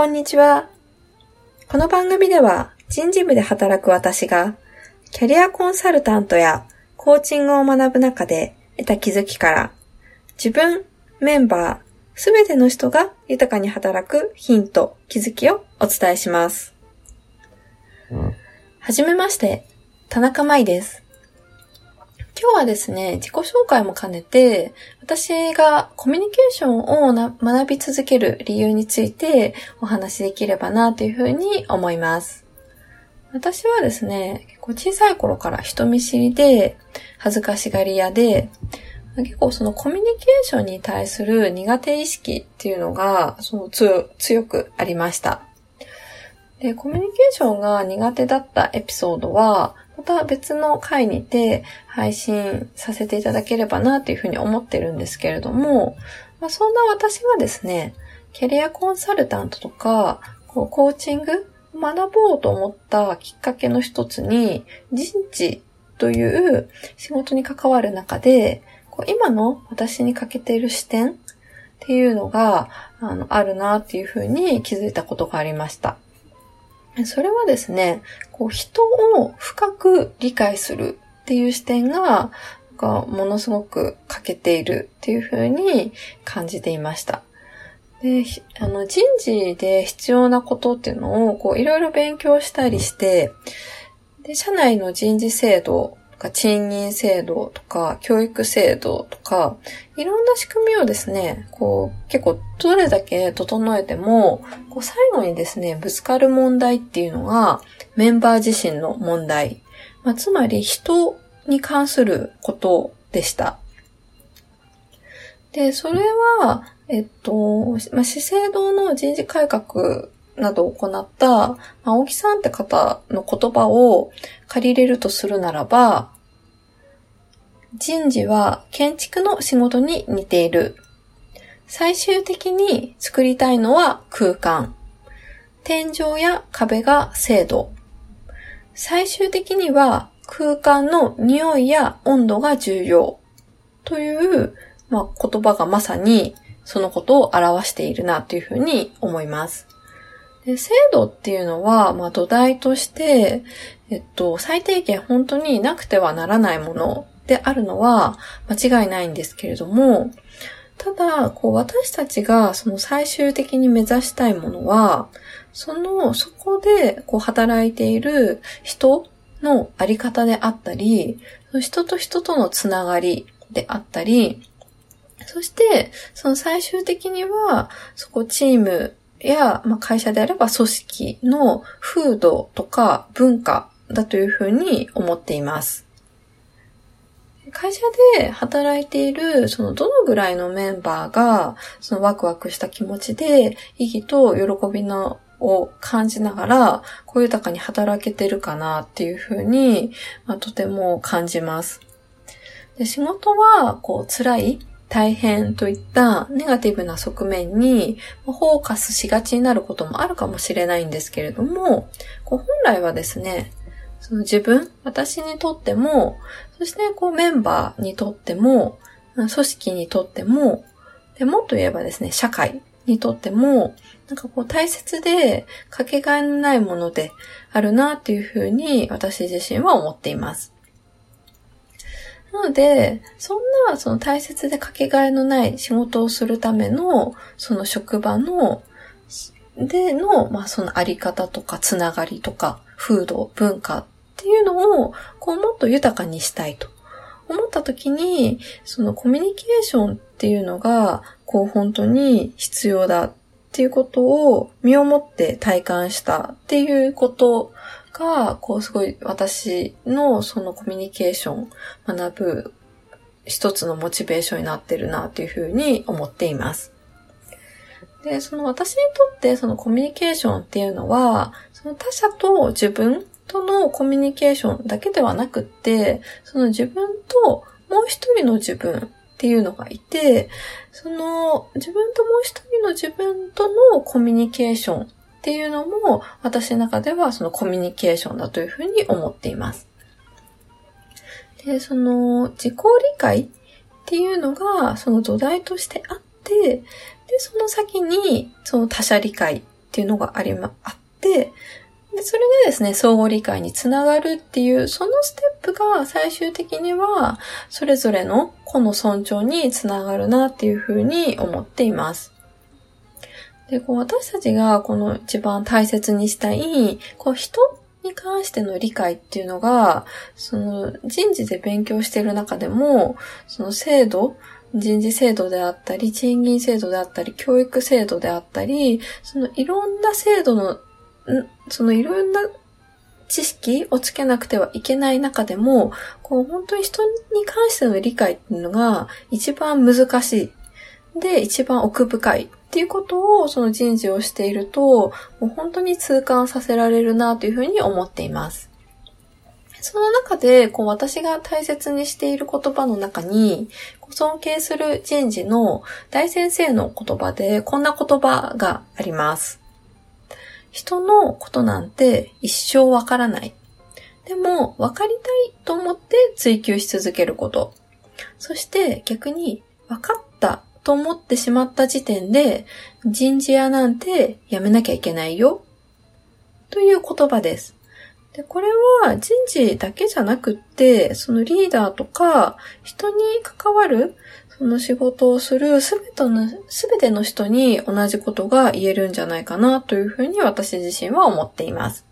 こんにちは。この番組では人事部で働く私がキャリアコンサルタントやコーチングを学ぶ中で得た気づきから自分、メンバー、すべての人が豊かに働くヒント、気づきをお伝えします。はじめまして、田中舞です。今日はですね、自己紹介も兼ねて、私がコミュニケーションを学び続ける理由についてお話しできればなというふうに思います。私はですね、結構小さい頃から人見知りで、恥ずかしがり屋で、結構そのコミュニケーションに対する苦手意識っていうのが、その強くありました。で、コミュニケーションが苦手だったエピソードは、また別の回にて配信させていただければなというふうに思ってるんですけれども、まあ、そんな私がですね、キャリアコンサルタントとか、こうコーチング学ぼうと思ったきっかけの一つに、人事という仕事に関わる中で、こう今の私に欠けている視点っていうのがあのあるなっていうふうに気づいたことがありました。それはですね、こう人を深く理解するっていう視点が、がものすごく欠けているっていうふうに感じていました。で、あの人事で必要なことっていうのをこういろいろ勉強したりして、で、社内の人事制度か賃金制度とか、教育制度とか、いろんな仕組みをですね、こう、結構どれだけ整えても、こう最後にですね、ぶつかる問題っていうのが、メンバー自身の問題。まあ、つまり人に関することでした。で、それは、えっと、まあ、資生堂の人事改革などを行った、まあ、青木さんって方の言葉を借りれるとするならば、人事は建築の仕事に似ている。最終的に作りたいのは空間。天井や壁が精度。最終的には空間の匂いや温度が重要。という、まあ、言葉がまさにそのことを表しているなというふうに思います。で制度っていうのは、まあ、土台として、えっと、最低限本当になくてはならないものであるのは間違いないんですけれども、ただ、こう、私たちがその最終的に目指したいものは、その、そこで、こう、働いている人のあり方であったり、人と人とのつながりであったり、そして、その最終的には、そこチームや、まあ、会社であれば組織の風土とか文化だというふうに思っています。会社で働いている、そのどのぐらいのメンバーが、そのワクワクした気持ちで、意義と喜びのを感じながら、こう豊かに働けてるかなっていうふうに、まあ、とても感じます。で仕事は、こう、辛い大変といったネガティブな側面にフォーカスしがちになることもあるかもしれないんですけれども、こう本来はですね、その自分、私にとっても、そしてこうメンバーにとっても、組織にとっても、でもっと言えばですね、社会にとっても、なんかこう大切でかけがえのないものであるなっていうふうに私自身は思っています。なので、そんなその大切でかけがえのない仕事をするための、その職場の、での、まあそのあり方とかつながりとか、風土、文化っていうのを、こうもっと豊かにしたいと。思った時に、そのコミュニケーションっていうのが、こう本当に必要だっていうことを身をもって体感したっていうことが、こうすごい私のそのコミュニケーション学ぶ一つのモチベーションになってるなというふうに思っています。で、その私にとってそのコミュニケーションっていうのは、その他者と自分とのコミュニケーションだけではなくって、その自分ともう一人の自分っていうのがいて、その自分ともう一人の自分とのコミュニケーションっていうのも、私の中ではそのコミュニケーションだというふうに思っています。で、その自己理解っていうのがその土台としてあって、で、その先にその他者理解っていうのがありま、あって、で、それでですね、相互理解につながるっていう、そのステップが最終的には、それぞれの個の尊重につながるなっていうふうに思っています。で、こう私たちがこの一番大切にしたい、こう人に関しての理解っていうのが、その人事で勉強している中でも、その制度、人事制度であったり、賃金制度であったり、教育制度であったり、そのいろんな制度のそのいろんな知識をつけなくてはいけない中でも、こう本当に人に関しての理解っていうのが一番難しい。で、一番奥深いっていうことをその人事をしていると、もう本当に痛感させられるなというふうに思っています。その中で、こう私が大切にしている言葉の中に、尊敬する人事の大先生の言葉で、こんな言葉があります。人のことなんて一生わからない。でも、わかりたいと思って追求し続けること。そして逆に、分かったと思ってしまった時点で、人事屋なんてやめなきゃいけないよ。という言葉です。で、これは人事だけじゃなくって、そのリーダーとか、人に関わる、その仕事をするすべての、すべての人に同じことが言えるんじゃないかなというふうに私自身は思っています。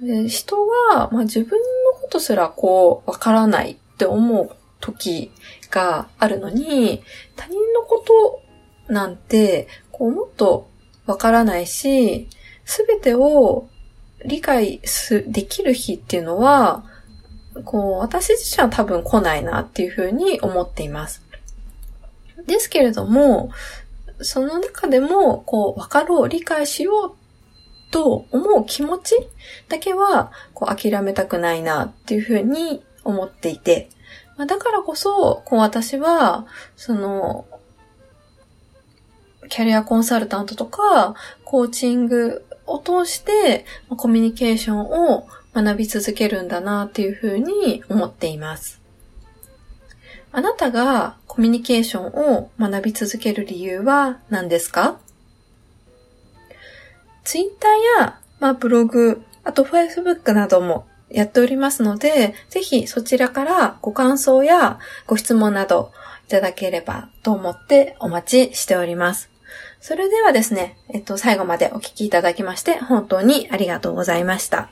で人は、まあ、自分のことすらこう、わからないって思う時があるのに、他人のことなんて、こう、もっとわからないし、すべてを理解す、できる日っていうのは、こう、私自身は多分来ないなっていうふうに思っています。ですけれども、その中でも、こう、分かろう、理解しようと思う気持ちだけは、こう、諦めたくないなっていうふうに思っていて、まあ、だからこそ、こう、私は、その、キャリアコンサルタントとか、コーチングを通して、コミュニケーションを学び続けるんだなっていうふうに思っています。あなたがコミュニケーションを学び続ける理由は何ですか？ツイッターや、まあ、ブログ、あとフェイスブックなどもやっておりますので、ぜひそちらからご感想やご質問などいただければと思ってお待ちしております。それではですね、えっと、最後までお聞きいただきまして本当にありがとうございました。